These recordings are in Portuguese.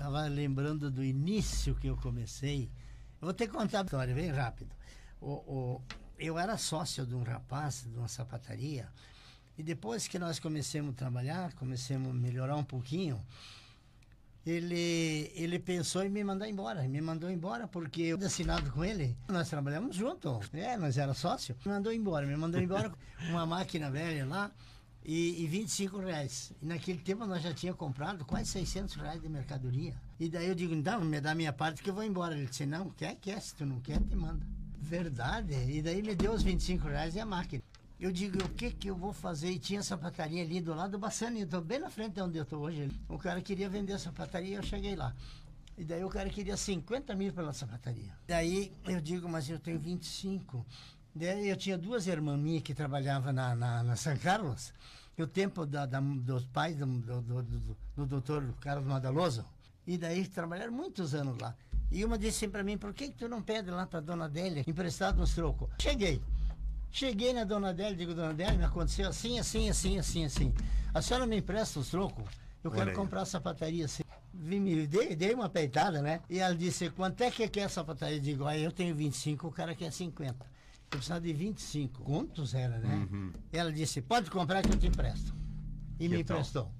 Tava lembrando do início que eu comecei. Eu vou ter que contar a história bem rápido. O, o, eu era sócio de um rapaz, de uma sapataria, e depois que nós começamos a trabalhar, começamos a melhorar um pouquinho, ele, ele pensou em me mandar embora. Me mandou embora porque eu assinado com ele. Nós trabalhamos junto. É, nós era sócio. Me mandou embora. Me mandou embora uma máquina velha lá e, e 25 reais. E naquele tempo nós já tinha comprado quase 600 reais de mercadoria. E daí eu digo, então, me dá a minha parte que eu vou embora. Ele disse, não, quer, quer. Se tu não quer, te manda. Verdade. E daí me deu os 25 reais e a máquina. Eu digo, o que que eu vou fazer? E tinha sapataria ali do lado do Bassani, eu tô bem na frente de onde eu tô hoje. O cara queria vender a sapataria, eu cheguei lá. E daí o cara queria 50 mil pela sapataria. Daí eu digo, mas eu tenho 25. Daí eu tinha duas irmãs minhas que trabalhavam na, na, na São Carlos. E o tempo da, da, dos pais do, do, do, do, do doutor Carlos Madaloso. E daí trabalharam muitos anos lá. E uma disse assim para mim, por que, que tu não pede lá para dona Adélia emprestado uns trocos? Cheguei. Cheguei na dona Adélia, digo, dona Adélia, me aconteceu assim, assim, assim, assim, assim. A senhora me empresta os trocos? Eu quero comprar a sapataria assim. Me dei, dei uma peitada, né? E ela disse, quanto é que quer a sapataria? Eu digo, ah, eu tenho 25, o cara quer 50. Eu precisava de 25. Quantos era, né? Uhum. Ela disse, pode comprar que eu te empresto. E Que me tal? emprestou.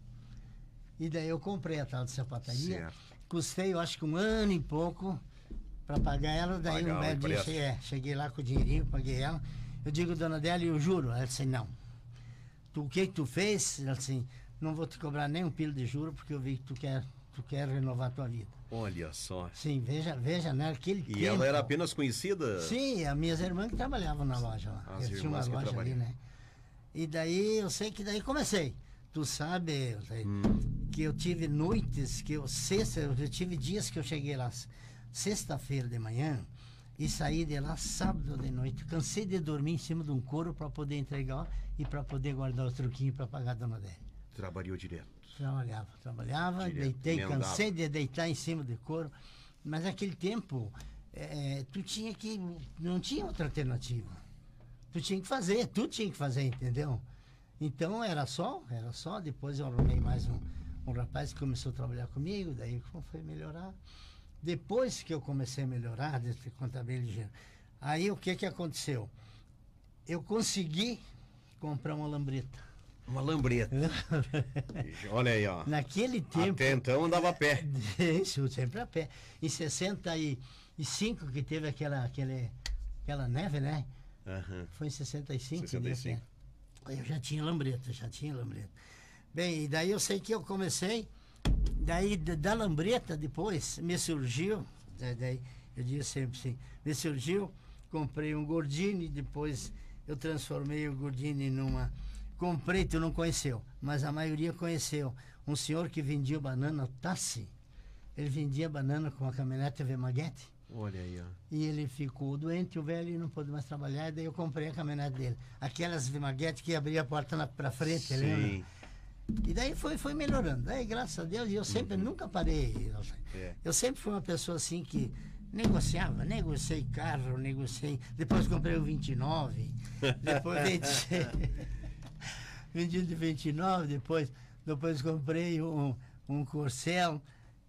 E daí eu comprei a tal de sapataria. Certo. Custei, eu acho que um ano e pouco para pagar ela. Daí Pagar um o belo dia cheguei, é, cheguei lá com o dinheirinho, paguei ela. Eu digo, dona Adélia, eu juro. Ela disse, não. Tu, o que que tu fez? Ela disse, não vou te cobrar nem um pilo de juro, porque eu vi que tu quer, tu quer renovar a tua vida. Olha só. Sim, veja, veja, né? Aquele E tempo. ela era apenas conhecida? Sim, as minhas irmãs que trabalhavam na loja lá. As eu tinha uma loja ali, né? E daí eu sei que daí comecei. Tu sabe sei, Hum. que eu tive noites, que eu sexta, eu tive dias que eu cheguei lá sexta-feira de manhã e saí de lá sábado de noite. Cansei de dormir em cima de um couro para poder entregar e para poder guardar os truquinhos para pagar a dona Adélia. Trabalhou direto. Trabalhava, trabalhava, Direto, deitei, emendava. cansei de deitar em cima de couro, mas naquele tempo eh, tu tinha que. não tinha outra alternativa. Tu tinha que fazer, tu tinha que fazer, entendeu? Então era só, era só, depois eu arrumei mais um, um rapaz que começou a trabalhar comigo, daí foi melhorar. Depois que eu comecei a melhorar, de contabilidade, aí o que que aconteceu? Eu consegui comprar uma lambreta. Uma lambreta. Olha aí, ó. Naquele tempo. Até então andava a pé. Isso, sempre a pé. Em 65 que teve aquela, aquele, aquela neve, né? Aham. Foi em 65. 65. né? Eu já tinha lambreta, já tinha lambreta. Bem, e daí eu sei que eu comecei, daí da, da lambreta depois me surgiu, da- daí eu digo sempre assim, me surgiu, comprei um Gordini, depois eu transformei o Gordini numa. Comprei, tu não conheceu, mas a maioria conheceu. Um senhor que vendia banana, Tassi, ele vendia banana com a caminhonete Vemaguete. Olha aí, ó. E ele ficou doente, o velho, e não pôde mais trabalhar, e daí eu comprei a caminhonete dele. Aquelas Vemaguete que abria a porta na, pra frente, lembra? Sim. E daí foi, foi melhorando. Daí, graças a Deus, e eu sempre nunca parei. eu- É. Eu sempre fui uma pessoa assim que negociava, negociei carro, negociei. Depois comprei o 29, depois vendi, vendi de 29, depois, depois comprei um, um Corcel.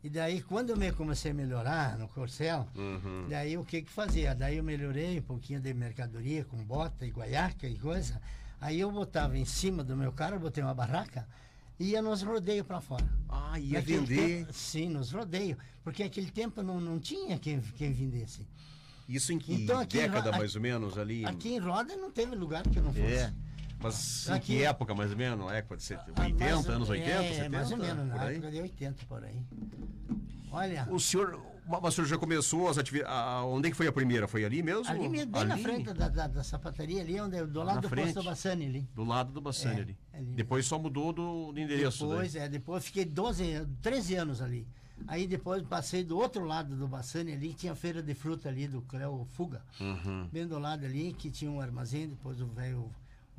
E daí, quando eu me comecei a melhorar no Corcel, Uhum. daí o que que fazia? Daí eu melhorei um pouquinho de mercadoria com bota e guaiaca e coisa. Aí eu botava em cima do meu carro, botei uma barraca e ia nos rodeios para fora. Ah, ia Naquele vender. tempo- sim, nos rodeios. Porque naquele tempo não, não tinha quem, quem vendesse. Isso em que Então, em década Ro- mais ou menos ali? Aqui em Roda não teve lugar que não fosse. É. Mas em Aqui- que época mais ou menos? É, ser Ah, 80, mais- anos 80, é, 70? mais ou menos, na aí? época de 80 por aí. Olha, O senhor, mas o senhor já começou as atividades. Onde é que foi a primeira? Foi ali mesmo? ali mesmo, bem na Ali? frente da, da, da sapataria ali, onde, do lado na do frente. posto Bassani ali. Do lado do Bassani É, ali. ali Depois só mudou do, do endereço. Depois, daí. é, depois fiquei 12, 13 anos ali. Aí depois passei do outro lado do Bassani ali, tinha a feira de fruta ali do Cleo Fuga. Uhum. Bem do lado ali, que tinha um armazém, depois o velho,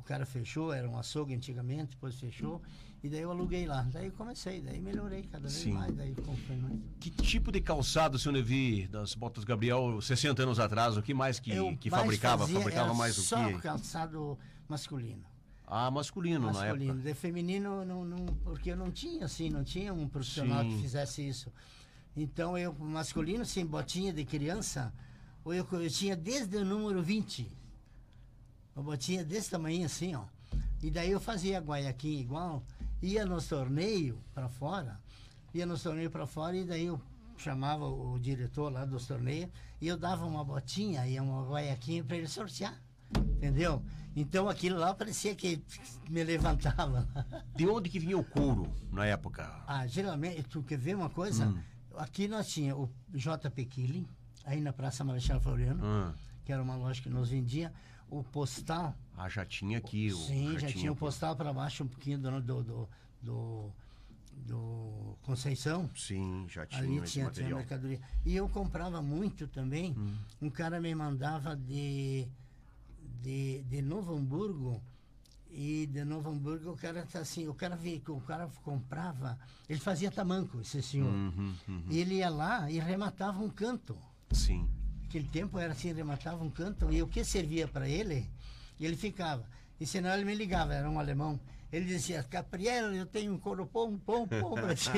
o cara fechou, era um açougue antigamente, depois fechou. E daí eu aluguei lá. Daí comecei, daí melhorei cada vez Sim. mais, daí comprei mais. Que tipo de calçado, senhor Levi, das botas Gabriel, 60 anos atrás, o que mais que, Eu que mais fabricava? fabricava mais o só quê? calçado masculino. Ah, masculino, na masculino. época. De feminino, não, não, porque eu não tinha assim, não tinha um profissional Sim. que fizesse isso. Então eu, masculino, sem botinha de criança, eu, eu tinha desde o número 20. Uma botinha desse tamanho assim, ó. E daí eu fazia guaiaquinha igual, ia nos torneios para fora, ia nos torneios para fora e daí eu chamava o diretor lá dos torneios e eu dava uma botinha e uma guaiaquinha para ele sortear, entendeu? Então aquilo lá parecia que me levantava. De onde que vinha o couro na época? Ah, geralmente, tu quer ver uma coisa? Hum. Aqui nós tinha o JP Killing, aí na Praça Marechal Floriano, Ah, que era uma loja que nos vendia, o postal, ah, já tinha aqui. o- sim, já, tinha o aqui. postal para baixo um pouquinho do, do, do, do, do Conceição. Sim, já tinha Ali tinha, tinha material. mercadoria. E eu comprava muito também. Hum. Um cara me mandava de, de, de Novo Hamburgo. E de Novo Hamburgo o cara tá assim, o cara veio, o cara comprava, ele fazia tamanco, esse senhor. Uhum, uhum. E ele ia lá e rematava um canto. Sim. Aquele tempo era assim, rematava um canto. E o que servia para ele, ele ficava. E senão ele me ligava, era um alemão. Ele dizia, Capriel, eu tenho um coropom, pom, pom para ti.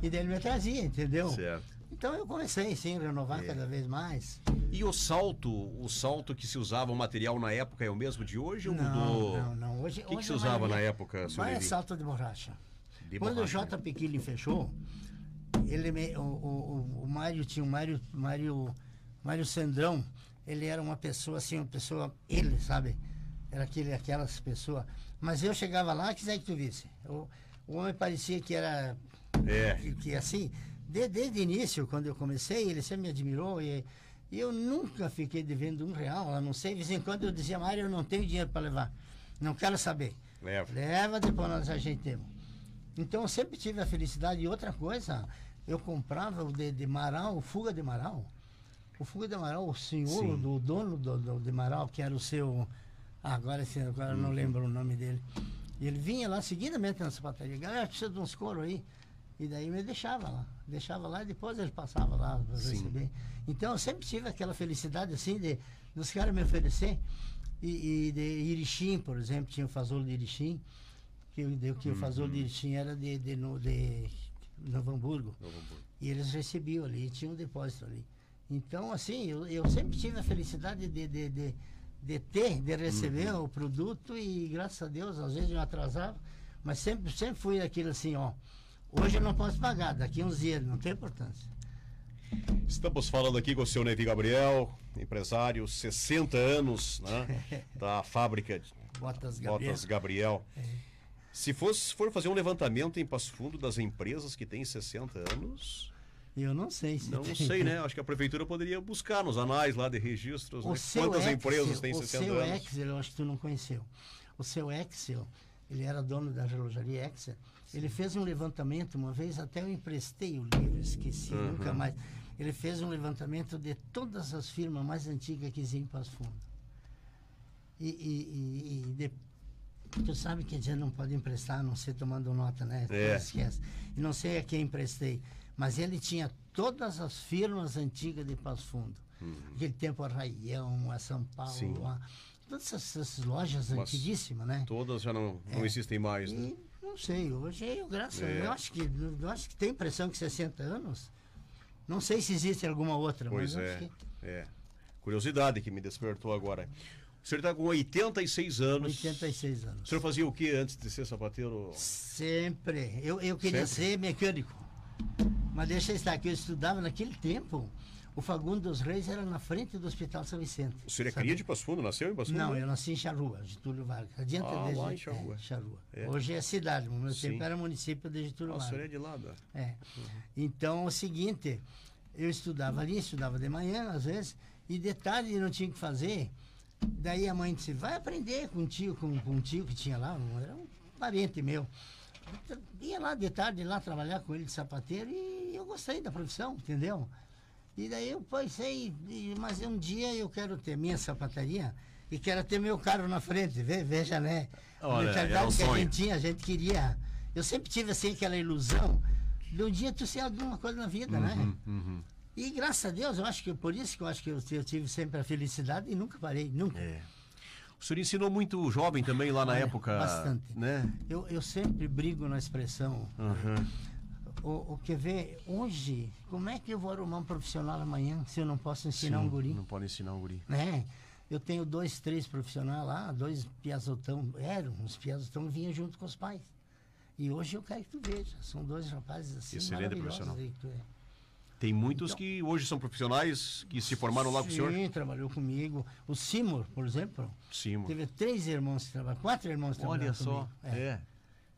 e daí ele me trazia, entendeu? Certo. Então eu comecei, sim, a renovar É. cada vez mais. E o salto, o salto que se usava, o material na época é o mesmo de hoje ou não, mudou? não, não. Hoje, O que, que se a usava na época, seu Vai Levi? salto de borracha. De Quando borracha, o JP Killing fechou, ele me- o, o, o, o Mário tinha o Mário, Mário, Mário Sandrão, ele era uma pessoa assim, uma pessoa, ele, sabe? Era aquele, aquelas pessoas. Mas eu chegava lá, quiser que tu visse. O, o homem parecia que era É. que, que assim, de- desde o início, quando eu comecei, ele sempre me admirou e, e eu nunca fiquei devendo um real, a não sei, de vez em quando eu dizia, Mário, eu não tenho dinheiro para levar, não quero saber. Leva. Leva, depois nós ajeitemos. Então eu sempre tive a felicidade. E outra coisa, eu comprava o de, de Marau, o Fuga de Marau. O Fuga de Marau, o senhor Sim. do dono do, do, de Marau, que era o seu. ah, agora agora Uhum. não lembro o nome dele. E ele vinha lá seguidamente na sapataria. Galera, precisa de uns couro aí. E daí me deixava lá. Deixava lá e depois ele passava lá para receber. Então eu sempre tive aquela felicidade assim de dos caras me oferecer. E, e de Irixim, por exemplo, tinha o Fazolo de Irixim, que, o- de- que o Fazolo Uhum. de Irixim era de, de, no- de Novo Hamburgo. Novo Hamburgo. E eles recebiam ali, tinha um depósito ali. Então, assim, eu, eu sempre tive a felicidade de, de, de, de ter, de receber Uhum. o produto e graças a Deus, às vezes eu atrasava, mas sempre, sempre fui aquilo assim, ó. Hoje eu não posso pagar, daqui uns dias, não tem importância. Estamos falando aqui com o seu Nevi Gabriel, empresário, 60 anos, né? da fábrica Botas Gabriel. Botas Gabriel. Se fosse, for fazer um levantamento em Passo Fundo das empresas que têm 60 anos, Eu não sei se não tem. sei, né? Acho que a prefeitura poderia buscar nos anais lá de registros O né? seu quantas Excel, empresas têm o 60 seu anos. Excel, eu acho que tu não conheceu. O seu Excel, ele era dono da relojaria Excel. Ele fez um levantamento uma vez, até eu emprestei o livro, esqueci, Uhum. nunca mais. Ele fez um levantamento de todas as firmas mais antigas que existem em Passo Fundo. E, e, e, e de- tu sabe que a gente não pode emprestar, a não ser tomando nota, né? É. Esquece. E não sei a quem emprestei, mas ele tinha todas as firmas antigas de Passo Fundo. Aquele tempo a Raião, a São Paulo, a, todas essas, essas lojas Mas antiguíssimas, né? Todas já não, não existem mais, né? E não sei, hoje eu, graças a É. Eu acho que eu acho que tem impressão que 60 anos. Não sei se existe alguma outra, Pois mas é, que é. Curiosidade que me despertou agora. O senhor está com 86 anos. 86 O anos. senhor fazia o que antes de ser sapateiro? Sempre. Eu, eu queria Sempre? ser mecânico. Mas deixa eu estar aqui, eu estudava naquele tempo. O Fagundo dos Reis era na frente do Hospital São Vicente. O senhor é cria de Passo Fundo? Nasceu em Passo Fundo? Não, eu nasci em Charrua, Getúlio Vargas. Adianta Ah, de lá em Charrua. É, Charrua. É. Hoje é cidade, no meu Sim. tempo era município de Getúlio Ah, o senhor Vargas. é de lá, da- É. Então, é o seguinte, eu estudava ali, estudava de manhã, às vezes, e de tarde não tinha o que fazer. Daí a mãe disse, vai aprender com um tio, com, com um tio que tinha lá, era um parente meu. Ia lá de tarde lá trabalhar com ele de sapateiro e eu gostei da profissão, entendeu? E daí eu pensei, mas um dia eu quero ter minha sapataria e quero ter meu carro na frente, ve- veja, né? Olha, a mentalidade um que a sonho. gente tinha, a gente queria. Eu sempre tive assim aquela ilusão de um dia tu ser alguma coisa na vida, né? Uhum, uhum. E graças a Deus, eu acho que por isso que eu acho que eu, eu tive sempre a felicidade e nunca parei, nunca. É. O senhor ensinou muito jovem também lá na Olha, época. bastante. Né? Eu, eu sempre brigo na expressão. Uhum. o, o quer ver, hoje, como é que eu vou arrumar um profissional amanhã se eu não posso ensinar Sim, um guri? Não pode ensinar um guri. né? Eu tenho dois, três profissionais lá, dois piazotão, eram uns piazotão que vinham junto com os pais. E hoje eu quero que tu veja, são dois rapazes assim Excelente maravilhosos profissional. Tem muitos que hoje são profissionais que se formaram lá com o senhor. Sim, trabalhou comigo. O Simor, por exemplo, Sim, mo- teve três irmãos que trabalharam, quatro irmãos que Olha trabalharam só. comigo. É, É.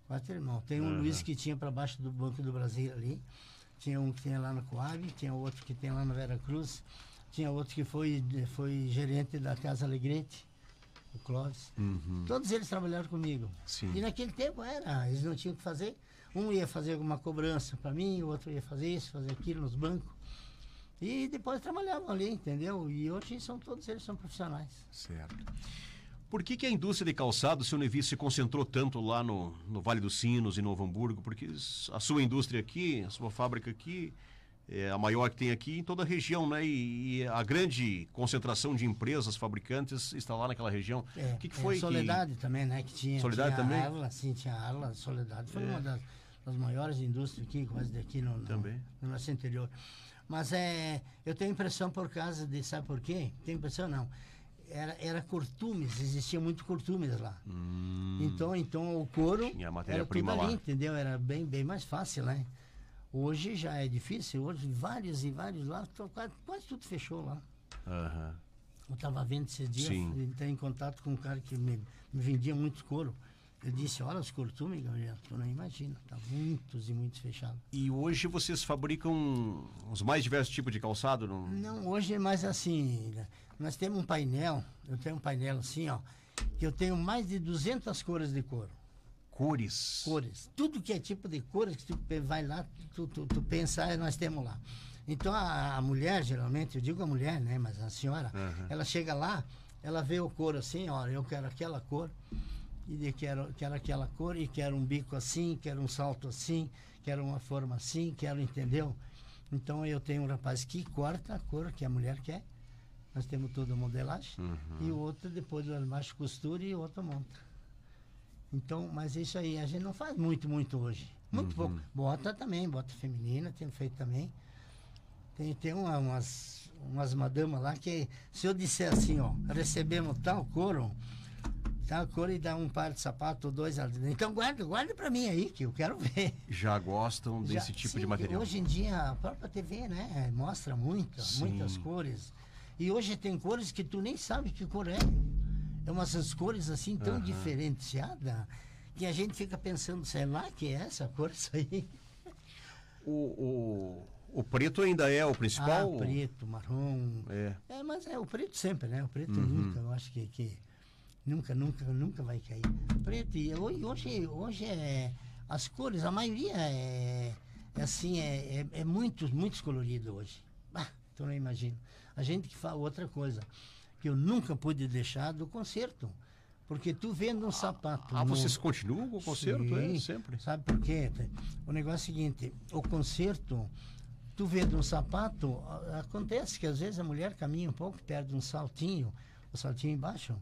Quatro irmãos. Tem um Aham. Luiz que tinha para baixo do Banco do Brasil ali, tinha um que tinha lá no Coab, tinha outro que tem lá na Vera Cruz, tinha outro que foi, foi gerente da Casa Alegrete, o Clóvis. Uhum. Todos eles trabalharam comigo. Sim. E naquele tempo era, eles não tinham o que fazer. Um ia fazer alguma cobrança para mim, o outro ia fazer isso, fazer aquilo nos bancos. E depois trabalhavam ali, entendeu? E hoje são todos eles são profissionais. Certo. Por que, que a indústria de calçado, seu Nevi, se concentrou tanto lá no, no Vale dos Sinos, em Novo Hamburgo? Porque a sua indústria aqui, a sua fábrica aqui, é a maior que tem aqui em toda a região, né? E, e a grande concentração de empresas, fabricantes, está lá naquela região. É, o que, que é, foi que... Soledade também, né? Que tinha, Soledade tinha também? Arla, sim, tinha Arla, Soledade. Foi É. uma das, das maiores indústrias aqui, quase daqui no, no, Também. no nosso interior. Mas é, eu tenho impressão por causa de, sabe por quê? Tenho impressão não. Era, era curtumes, existia muito curtumes lá. Hum, Então, então o couro Tinha matéria-prima ali, lá. entendeu? Era bem, bem mais fácil, né? Hoje já é difícil, hoje vários e vários lá, quase, quase tudo fechou lá. aham. Eu estava vendo esses dias, Sim. entrei em contato com um cara que me, me vendia muito couro. Eu disse, olha os curtumes, Gabriel, tu não imagina, tá muitos e muitos fechados. E hoje vocês fabricam os mais diversos tipos de calçado? Não? Não, hoje é mais assim, nós temos um painel, eu tenho um painel assim, ó, que eu tenho mais de 200 cores de couro. Cores. cores. Tudo que é tipo de cores que tu vai lá, tu, tu, tu pensar, nós temos lá. Então a, a mulher, geralmente, eu digo a mulher, né? Mas a senhora, Aham. ela chega lá, ela vê o couro assim, olha, eu quero aquela cor, e quero, quero aquela cor, e quero um bico assim, quero um salto assim, quero uma forma assim, quero, entendeu? Então eu tenho um rapaz que corta a cor que a mulher quer. Nós temos toda a modelagem. Uhum. E o outro depois do macho costura e o outro monta. Então, mas isso aí, a gente não faz muito, muito hoje. Muito Uhum. pouco. Bota também, bota feminina, tenho feito também. Tem, tem uma- umas, umas madamas lá que, se eu disser assim, ó, recebemos tal couro, tal couro e dá um par de sapato ou dois, então guarda, guarda pra mim aí, que eu quero ver. Já gostam Já- desse tipo sim, de material? Hoje em dia, a própria TV, né, mostra muito, Sim. muitas cores. E hoje tem cores que tu nem sabe que cor é. É umas cores assim tão Aham. diferenciadas que a gente fica pensando, sei lá, que é essa cor, isso aí. O, o, o preto ainda é o principal? Ah, preto, marrom. É. É, mas é o preto sempre, né? O preto Uhum. nunca, eu acho que, que nunca, nunca, nunca vai cair. Preto, e hoje, hoje, é. As cores, a maioria é, é assim, é, é, é muito, muito colorido hoje. Ah, tu não imagina. A gente que fala outra coisa, que eu nunca pude deixar do concerto. Porque tu vendo um sapato. Ah, no- vocês continuam com o concerto? Sim. É, sempre. Sabe por quê? O negócio é o seguinte, o concerto, tu vendo um sapato, acontece que às vezes a mulher caminha um pouco, perde um saltinho, o saltinho embaixo.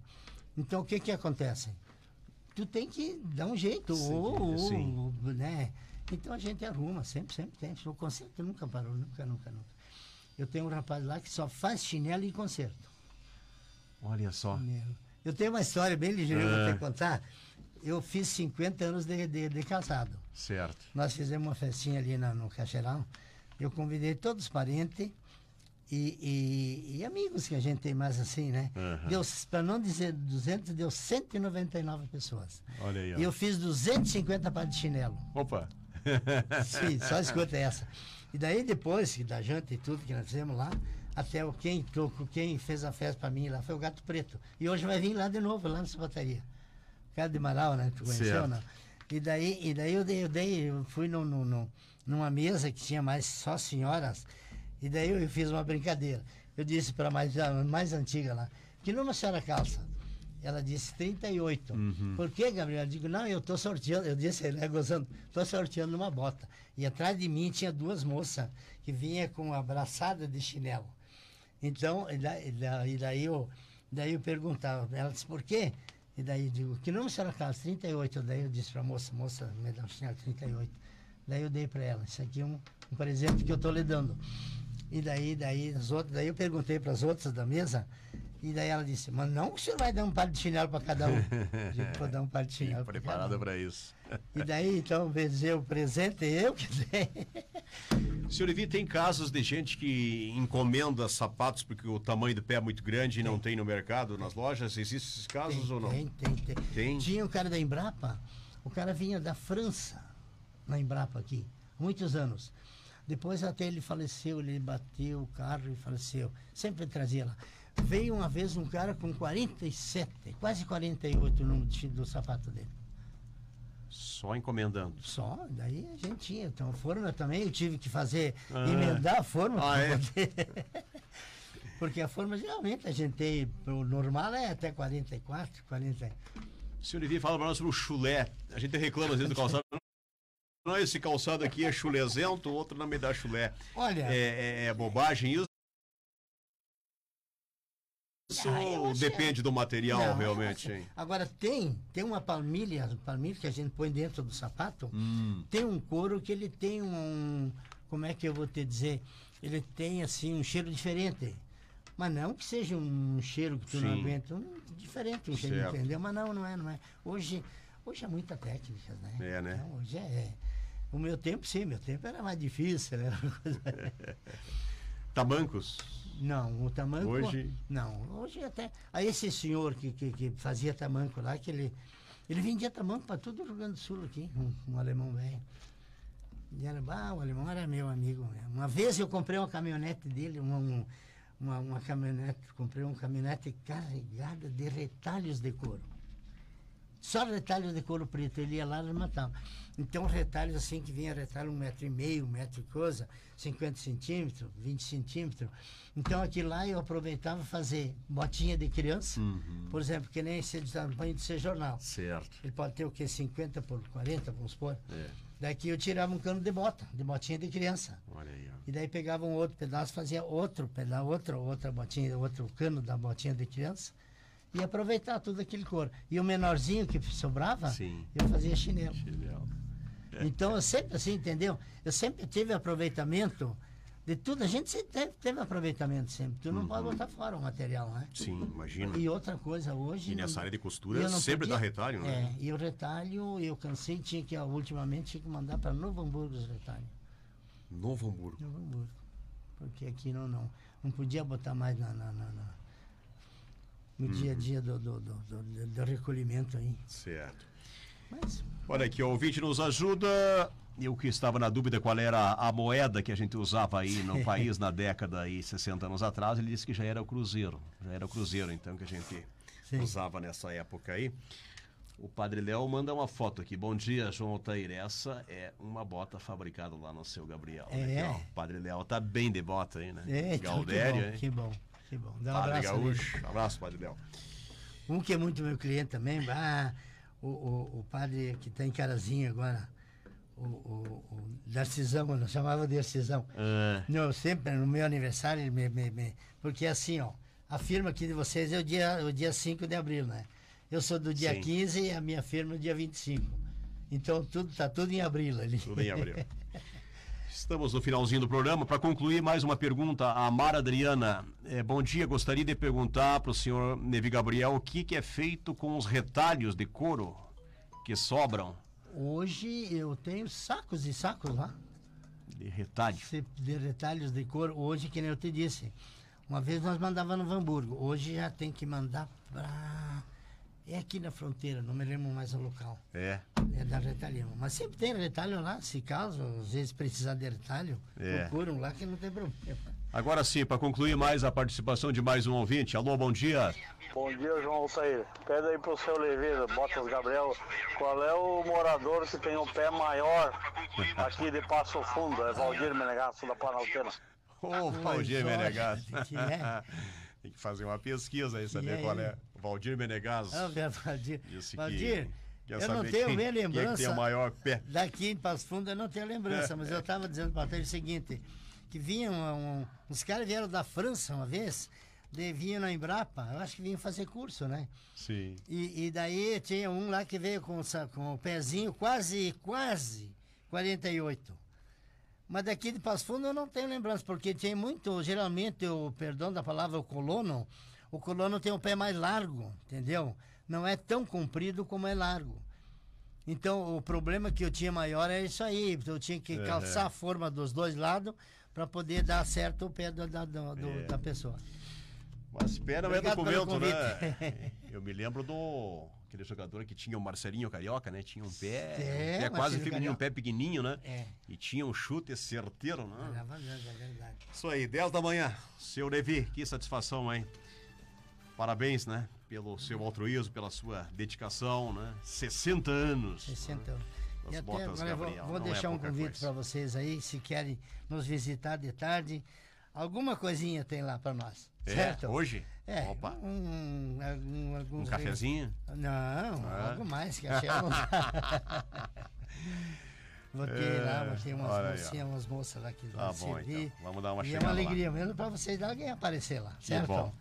Então o que que acontece? Tu tem que dar um jeito, Sim, ou, ou, sim. né? Então a gente arruma, sempre, sempre tem. O concerto nunca parou, nunca, nunca, nunca. Eu tenho um rapaz lá que só faz chinelo e concerto. Olha só. Eu tenho uma história bem ligeira Ah. para te contar. Eu fiz 50 anos de, de, de casado. Certo. Nós fizemos uma festinha ali na, no Cacheirão. Eu convidei todos os parentes e, e- e amigos que a gente tem mais assim, né? Aham. Deu, para não dizer 200, deu 199 pessoas. Olha aí, ó. E eu fiz 250 pares de chinelo. Opa. Sim, só escuta essa. E daí depois da janta e tudo que nós fizemos lá, até o quem tocou, quem fez a festa para mim lá foi o Gato Preto. E hoje vai vir lá de novo, lá na sapataria. Cara de Marau, né? Tu conheceu, Certo. não? E daí, e daí eu dei, eu dei, eu fui no, no- no- numa mesa que tinha mais só senhoras, e daí eu fiz uma brincadeira. Eu disse para a mais, mais antiga lá, que número a senhora calça? Ela disse 38. Uhum. Por que, Gabriel? Eu digo, não, eu estou sorteando. Eu disse, né, gozando, estou sorteando uma bota. E atrás de mim tinha duas moças que vinha com uma abraçada de chinelo. Então, e daí, e daí, eu, daí eu perguntava, ela disse, por quê? E daí eu digo, que número senhora calça? 38. Daí eu disse para a moça, moça, me dá um chinelo 38. Daí eu dei para ela. Isso aqui é um, um presente que eu tô lhe dando. E daí, daí, as outras, daí eu perguntei para as outras da mesa, e daí ela disse, mas não que o senhor vai dar um par de chinelo para cada um. Eu digo, vou dar um par de chinelo um. para isso. E daí, então, de dizer o presente, eu que dei. Senhor Evi, tem casos de gente que encomenda sapatos porque o tamanho do pé é muito grande e não tem no mercado, nas lojas? Existem esses casos Tem, ou não? Tem, tem, tem. Tem? Tinha um cara da Embrapa, o cara vinha da França, na Embrapa aqui, muitos anos. Depois até ele faleceu, ele bateu o carro e faleceu. Sempre trazia lá. Veio uma vez um cara com 47, quase 48 o número de- do sapato dele. Só encomendando. Só, daí a gente tinha. Então, forma também, eu tive que fazer, Ah. emendar a forma. Ah, é? poder- Porque a forma, geralmente, a gente tem, o normal é até 44, 40. Senhor Evi, fala para nós sobre o chulé. A gente reclama às vezes do calçado. Não, esse calçado aqui é chulezento, o outro não me dá chulé. Olha, É, é- é bobagem isso? Isso Ah, acho depende do material, Não, realmente, acho- hein? Agora tem, tem uma palmilha, palmilha que a gente põe dentro do sapato, Hum, tem um couro que ele tem um, como é que eu vou te dizer, ele tem assim um cheiro diferente. Mas não que seja um cheiro que tu não Sim. aguenta, um diferente, um cheiro, Certo. entendeu? Mas não, não é, não é. Hoje, hoje é muita técnica, né? É, né? Então, hoje é, o meu tempo sim, meu tempo era mais difícil, né? Tamancos. Não, o tamanco. Hoje? Não, hoje até. Aí esse senhor que, que, que fazia tamanco lá, que ele, ele vendia tamanco para todo o Rio Grande do Sul aqui, um, um alemão velho. E era, ah, o alemão era meu amigo. Uma vez eu comprei uma caminhonete dele, uma, um- uma, uma caminhonete, comprei uma caminhonete carregada de retalhos de couro. Só retalho de couro preto, ele ia lá e matava. Então, retalhos assim que vinha retalho um metro e meio, um metro e coisa, 50 centímetros, 20 centímetros. Então, aqui lá eu aproveitava fazer botinha de criança, Uhum. por exemplo, que nem esse de tamanho de ser jornal. Certo. Ele pode ter o quê? 50 por 40, vamos supor. É. Daqui eu tirava um cano de bota, de botinha de criança. Olha aí, ó. E daí pegava um outro pedaço, fazia outro pedaço, outra, outra botinha, outro cano da botinha de criança. E aproveitar tudo aquele couro. E o menorzinho que sobrava, Sim. eu fazia chinelo. Chinelo. Então eu sempre assim, entendeu? Eu sempre tive aproveitamento de tudo. A gente sempre teve, teve aproveitamento sempre. Tu não pode botar fora o material, né? Sim, imagina. E outra coisa, hoje. E nessa não- área de costura sempre podia- dá retalho, né? É, e o retalho, eu cansei, tinha que, ultimamente, tinha que mandar para Novo Hamburgo os retalhos. Novo Hamburgo. Novo Hamburgo. Porque aqui não, não, não podia botar mais na, na- na- na- no dia a Uhum. dia do, do, do, do- recolhimento aí. Certo. Mas, Olha aqui, o ouvinte nos ajuda. Eu que estava na dúvida qual era a moeda que a gente usava aí no país na década aí, 60 anos atrás, ele disse que já era o cruzeiro. Já era o cruzeiro, então, que a gente Sim. usava nessa época aí. O Padre Léo manda uma foto aqui. Bom dia, João Altair. Essa é uma bota fabricada lá no seu Gabriel. Olha É? ó. O Padre Léo tá bem de bota aí, né? é, Galdério, que bom, hein? que bom, que bom. Dá um Padre abraço nele. Gaúcho. Abraço, Padre Léo. Um que é muito meu cliente também, ah, o, o, o padre que está em Carazinho agora, o, o, o Darcisão, eu não chamava de Darcisão. Ah, Não, sempre no meu aniversário, ele me, me, me- porque assim, ó, a firma aqui de vocês é o dia, o dia 5 de abril, né? Eu sou do dia Sim. 15 e a minha firma é o dia 25. Então tudo tá tudo em abril ali. Tudo em abril. Estamos no finalzinho do programa. Para concluir, mais uma pergunta. A Mara Adriana. eh, bom dia. Gostaria de perguntar para o senhor Nevi Gabriel o que, que é feito com os retalhos de couro que sobram Hoje eu tenho sacos e sacos lá. de retalho. Se- de retalhos de couro. Hoje, que nem eu te disse, uma vez nós mandávamos no Hamburgo, hoje já tem que mandar para. É aqui na fronteira, não me lembro mais o local. É. É da retalhão. Mas sempre tem retalho lá, se caso, às vezes precisar de retalho, É. procuram lá que não tem problema. Agora sim, para concluir mais a participação de mais um ouvinte. Alô, bom dia. Bom dia, João Altair. Pede aí pro seu Leveira, Botas Gabriel, qual é o morador que tem o pé maior aqui de Passo Fundo? É Valdir Menegasso da Planaltena. Ô, Valdir olha, Menegas. que é? Tem que fazer uma pesquisa aí, saber é qual ele? é. Valdir Menegas. Ah, Valdir, Disse que Valdir quer eu não tenho quem- minha quem é que lembrança o maior pé. daqui em Passo Fundo, eu não tenho lembrança, mas eu estava dizendo para ele o seguinte, que vinham, um, uns caras vieram da França uma vez, de, vinham na Embrapa, eu acho que vinham fazer curso, né? Sim. E, e daí tinha um lá que veio com, com o pezinho quase, quase, 48. Mas daqui de Passo Fundo eu não tenho lembrança, porque tem muito, geralmente, o perdão da palavra, o colono, o colono tem o pé mais largo, entendeu? Não é tão comprido como é largo. Então, o problema que eu tinha maior é isso aí. Eu tinha que calçar a forma dos dois lados para poder dar certo o pé do, da, do- do- É. da pessoa. Mas pena não é Obrigado pelo documento, né? Eu me lembro do aquele jogador que tinha o Marcelinho Carioca, né? Tinha um pé, É, um pé quase feminino, um pé pequenininho, né? É. E tinha um chute certeiro, né? É verdade, é verdade. Isso aí, 10 da manhã. Seu Levi, que satisfação, hein? Parabéns, né? Pelo seu altruísmo, pela sua dedicação, né? 60 anos. 60 anos. As E até botas agora vou, Gabriel, vou não é deixar um pouca convite para vocês aí, se querem nos visitar de tarde. Alguma coisinha tem lá para nós. É, certo? hoje? É, Opa. um, algum, Um cafezinho? Não, Ah. algo mais que achamos. Vou ter lá, vou ter umas É, mocinhas, umas moças lá que Tá vão bom, servir. então. Vamos dar uma e é uma lá. alegria mesmo para vocês alguém aparecer lá, certo? bom.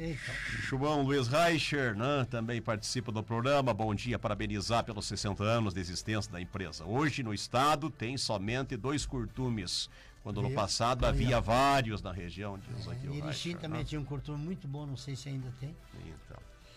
Eita. Chubão Luiz Reicher, né, também participa do programa. Bom dia, parabenizar pelos 60 anos de existência da empresa. Hoje no estado tem somente dois curtumes, quando no passado havia vários na região, diz aqui o Erechim Reicher. também né? tinha um curto muito bom, não sei se ainda tem. Então.